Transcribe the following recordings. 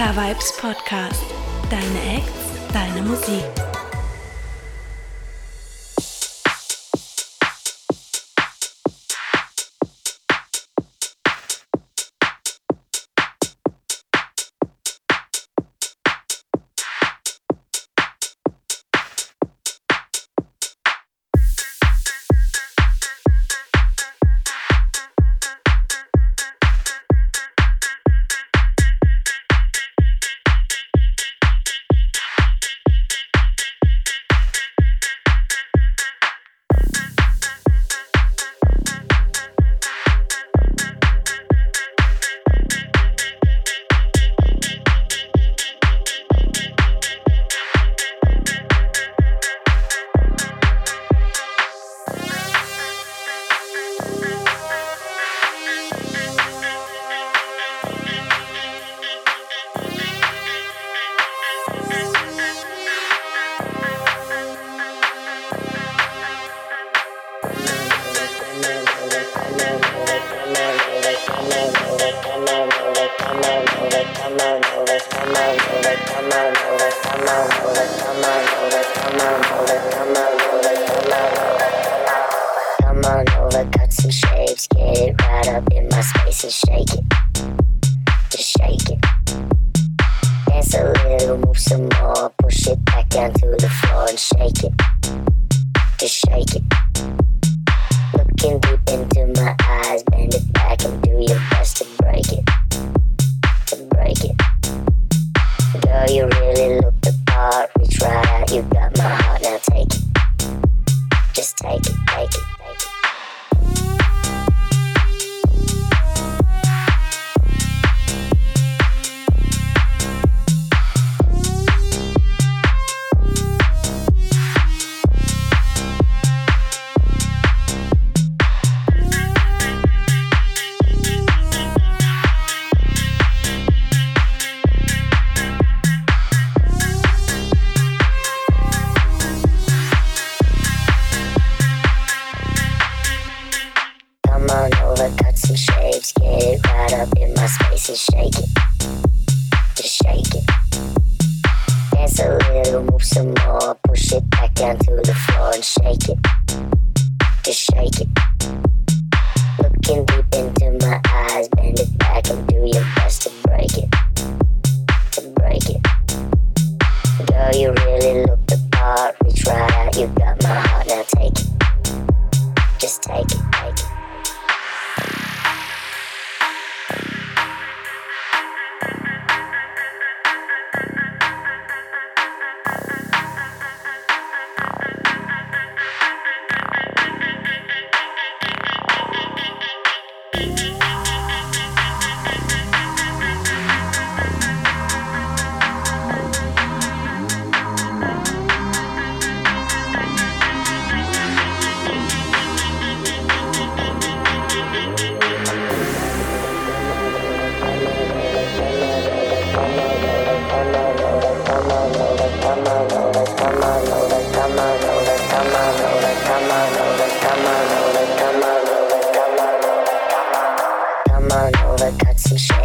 K-Vibes Podcast. Deine Acts, deine Musik.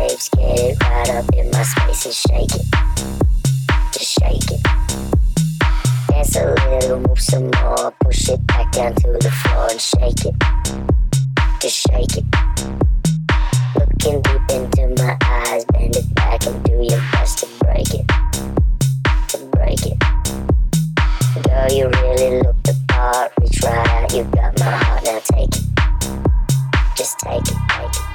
waves get it right up in my space and shake it. Just shake it. Dance a little, move some more, push it back down to the floor and shake it. Just shake it. Looking deep into my eyes, bend it back and do your best to break it. To break it. Girl, you really look the part, reach right out, you got my heart, now take it. Just take it, take it.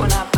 when I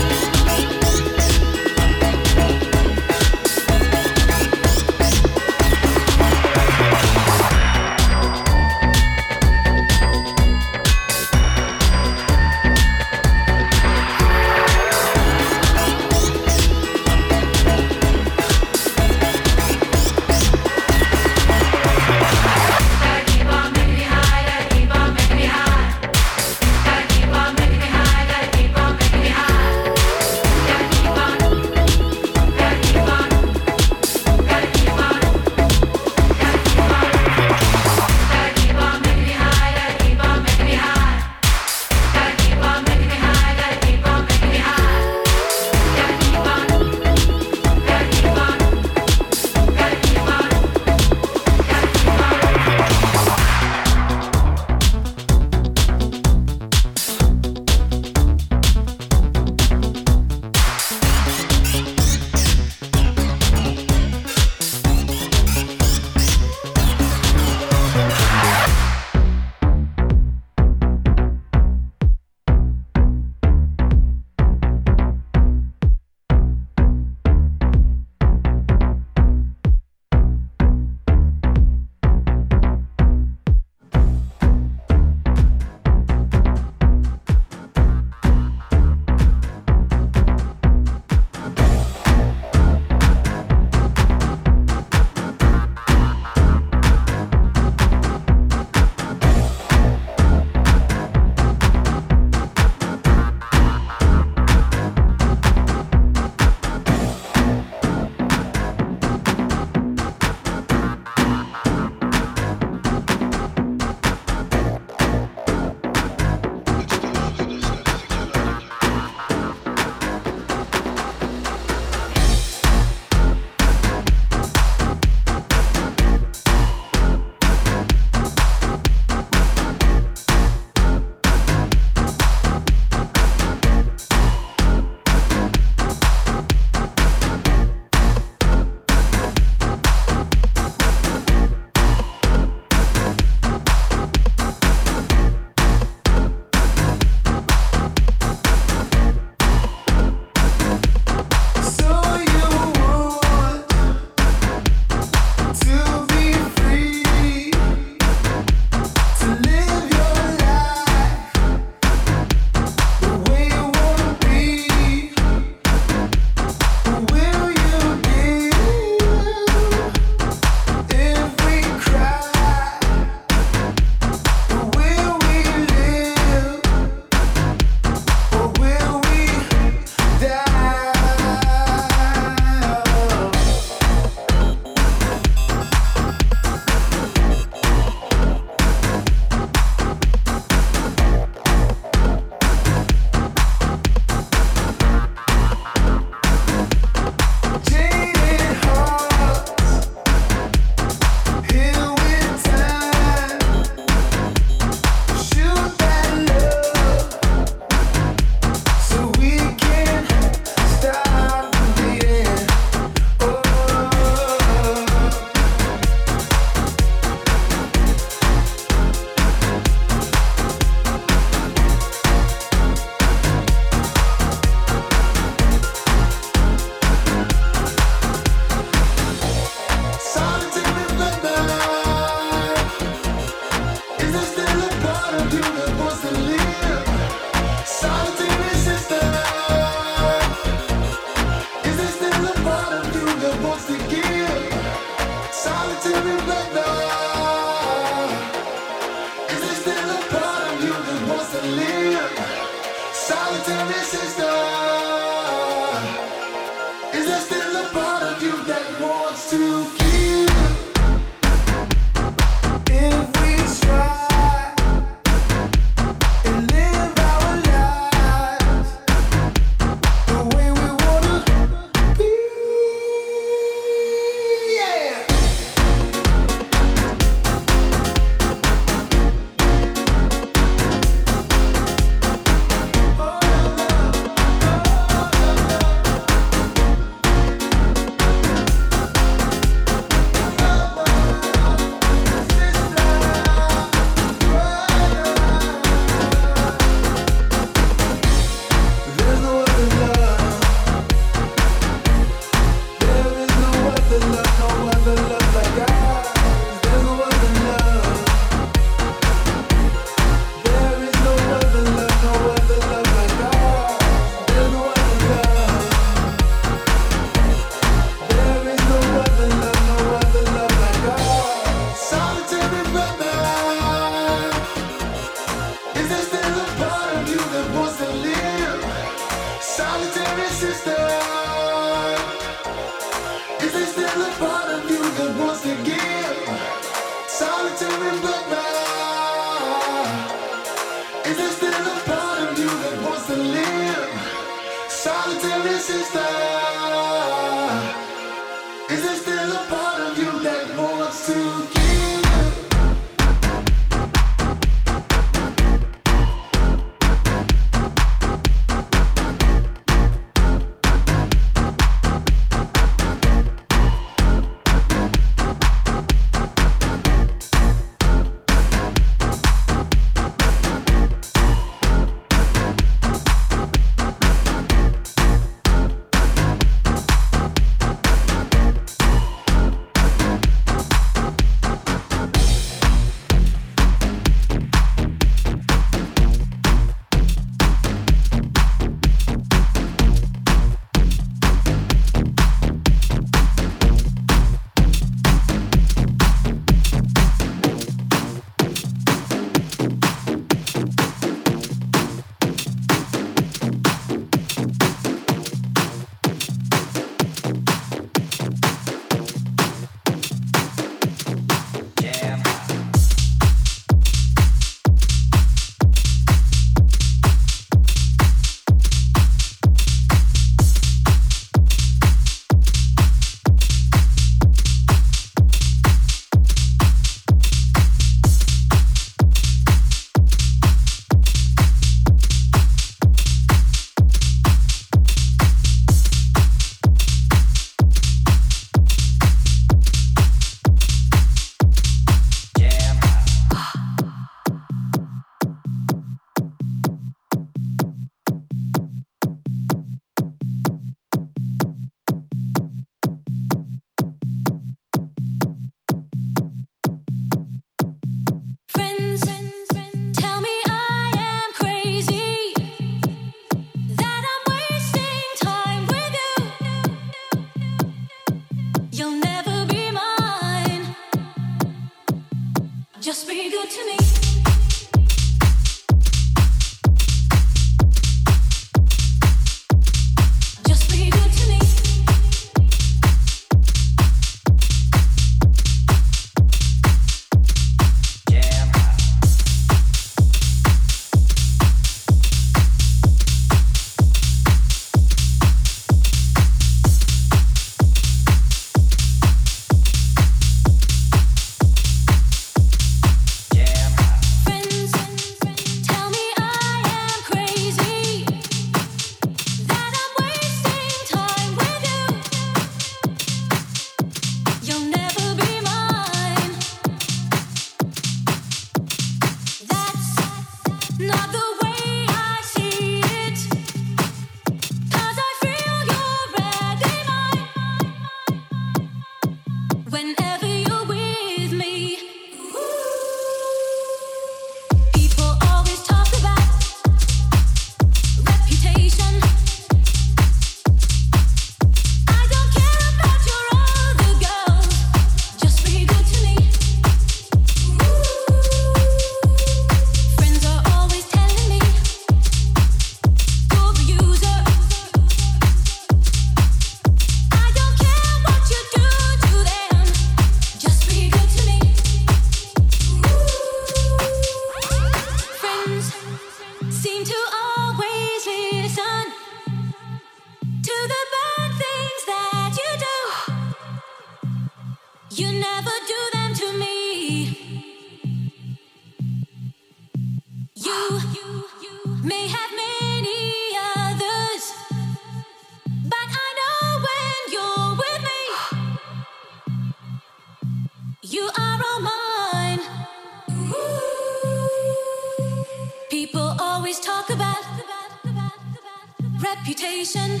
reputation.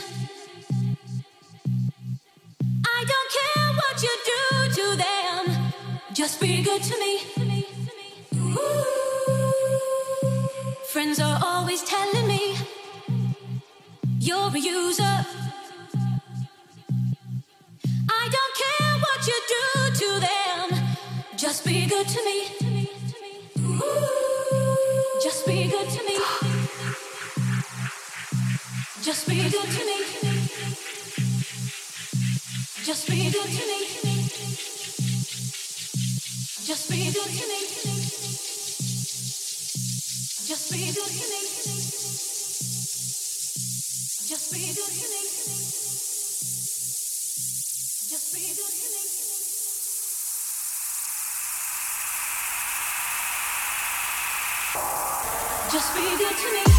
I don't care what you do to them, just be good to me. Ooh. Friends are always telling me you're a user. I don't care what you do to them, just be good to me. Ooh. Just be good to me. Just be good to me. Just be good to me. Just be good to me. Just be good to me. Just be good to me. Just be good to me. Just be good to me.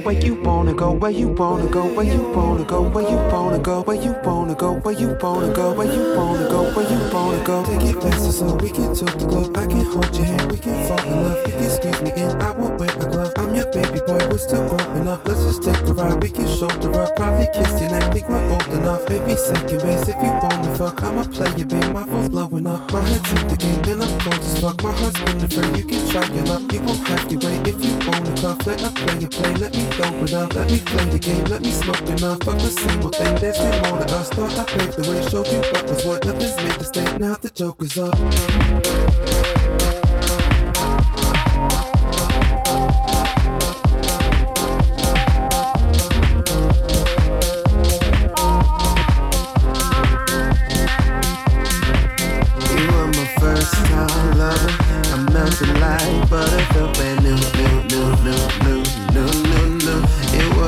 Where you wanna go, where you wanna go, where you wanna go, where you wanna go, where you wanna go, where you wanna go, where you wanna go, where you wanna go. Take it faster so we can talk the love. I can hold your hand, we can fall in love. You can squeeze me in, I won't wear we're still growing up. Let's just take a ride, we can shoulder up. Probably kiss your neck, think we're old enough. Baby, second base if you wanna fuck. I'ma play your babe, my phone's blowing up. My head's in the game, then I'm cold as fuck. My heart's been a friend, you can try your luck. You won't have to wait if you wanna cuff. Let us play your play, let me go it up. Let me play the game, let me smoke enough. Fuck the single thing, there's no more to us. Thought I paved the way, showed you what was what. Nothing's made to stay, now the joke is up.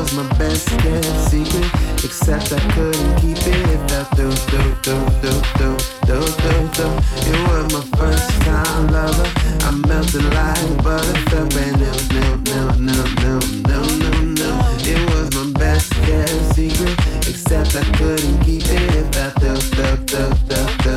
was my best kept secret. Except I couldn't keep it. It felt do, do, do, do, do, do, do, do. You were my first time lover. I melted like butter. Felt brand new, new, new, new, new, new, new, new. It was my best kept secret. Except I couldn't keep it. It felt do, do, do, do, do.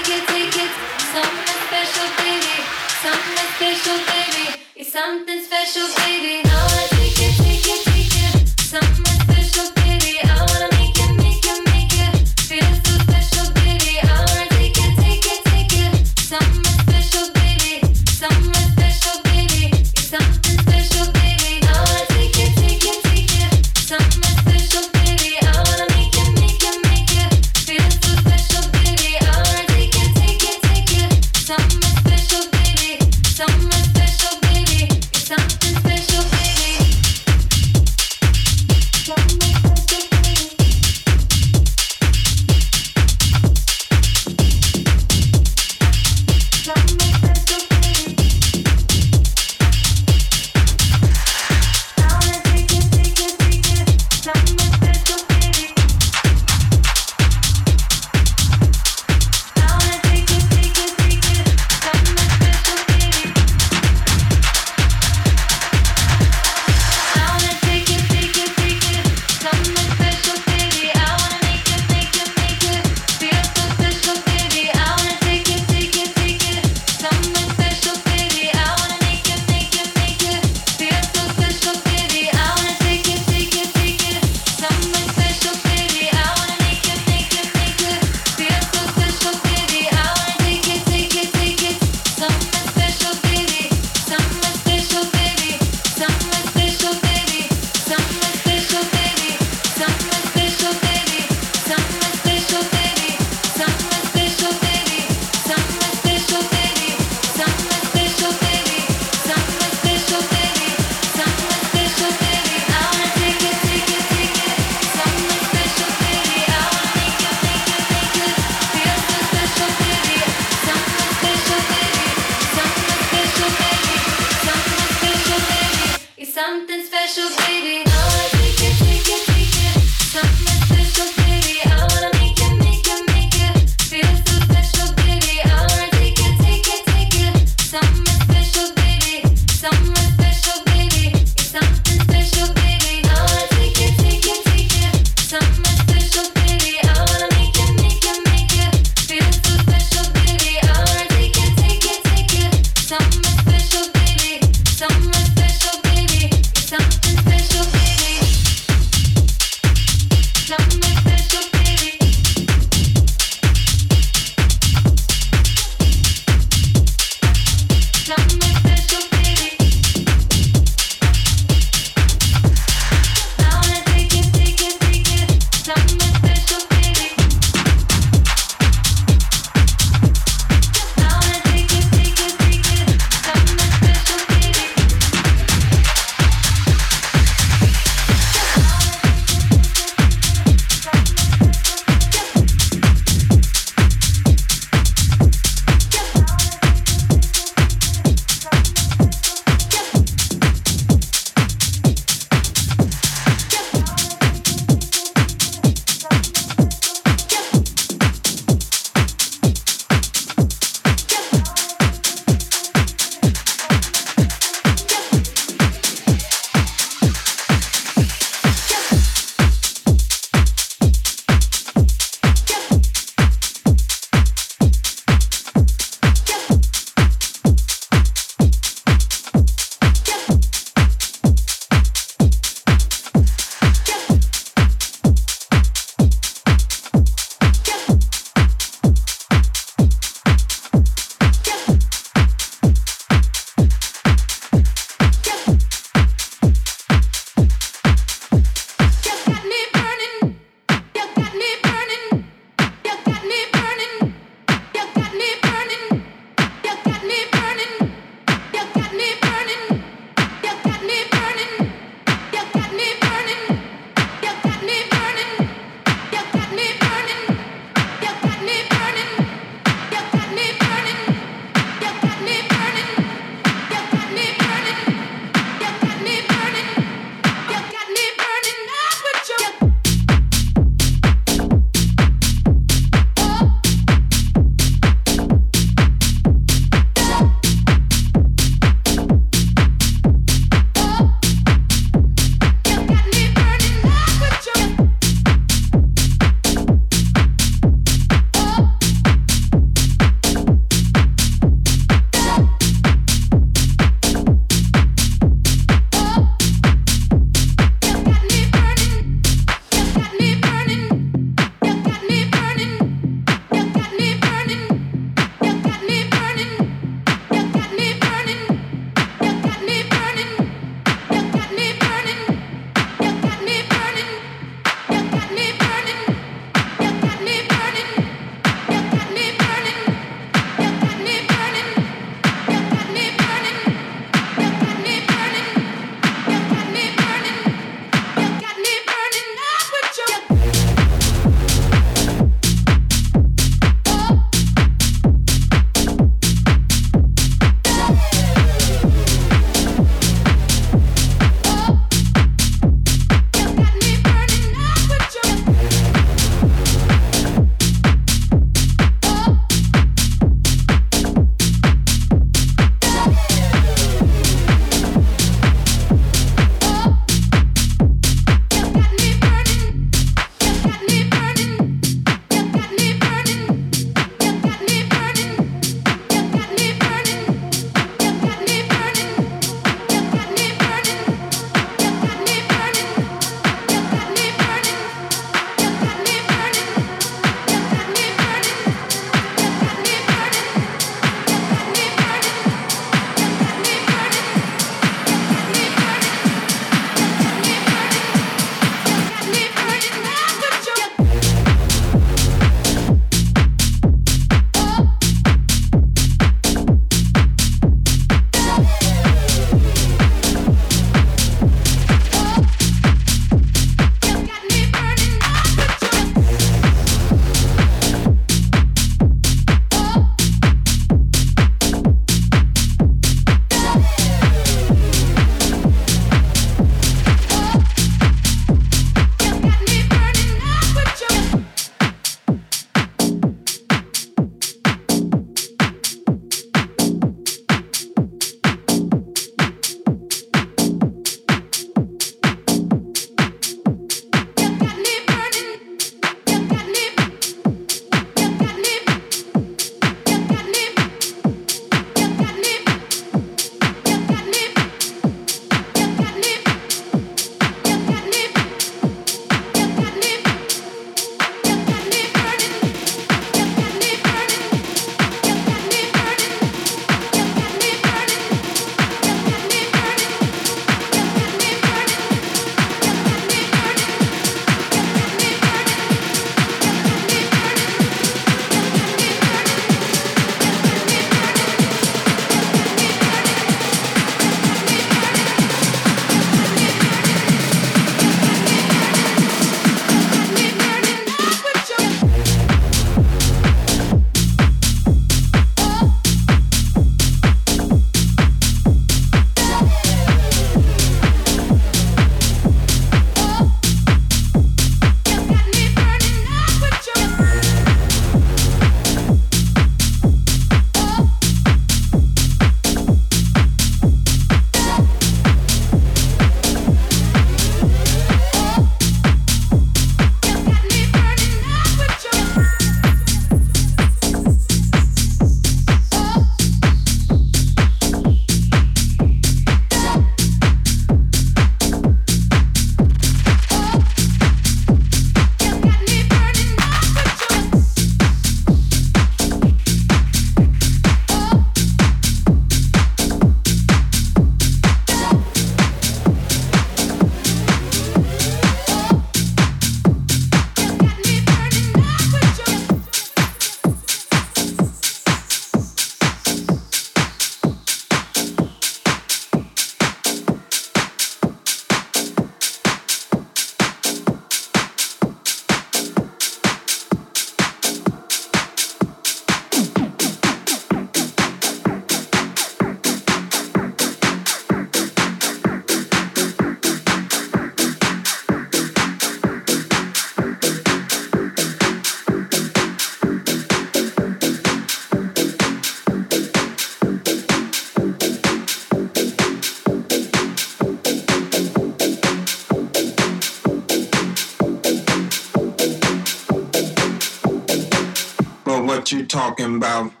Talking about?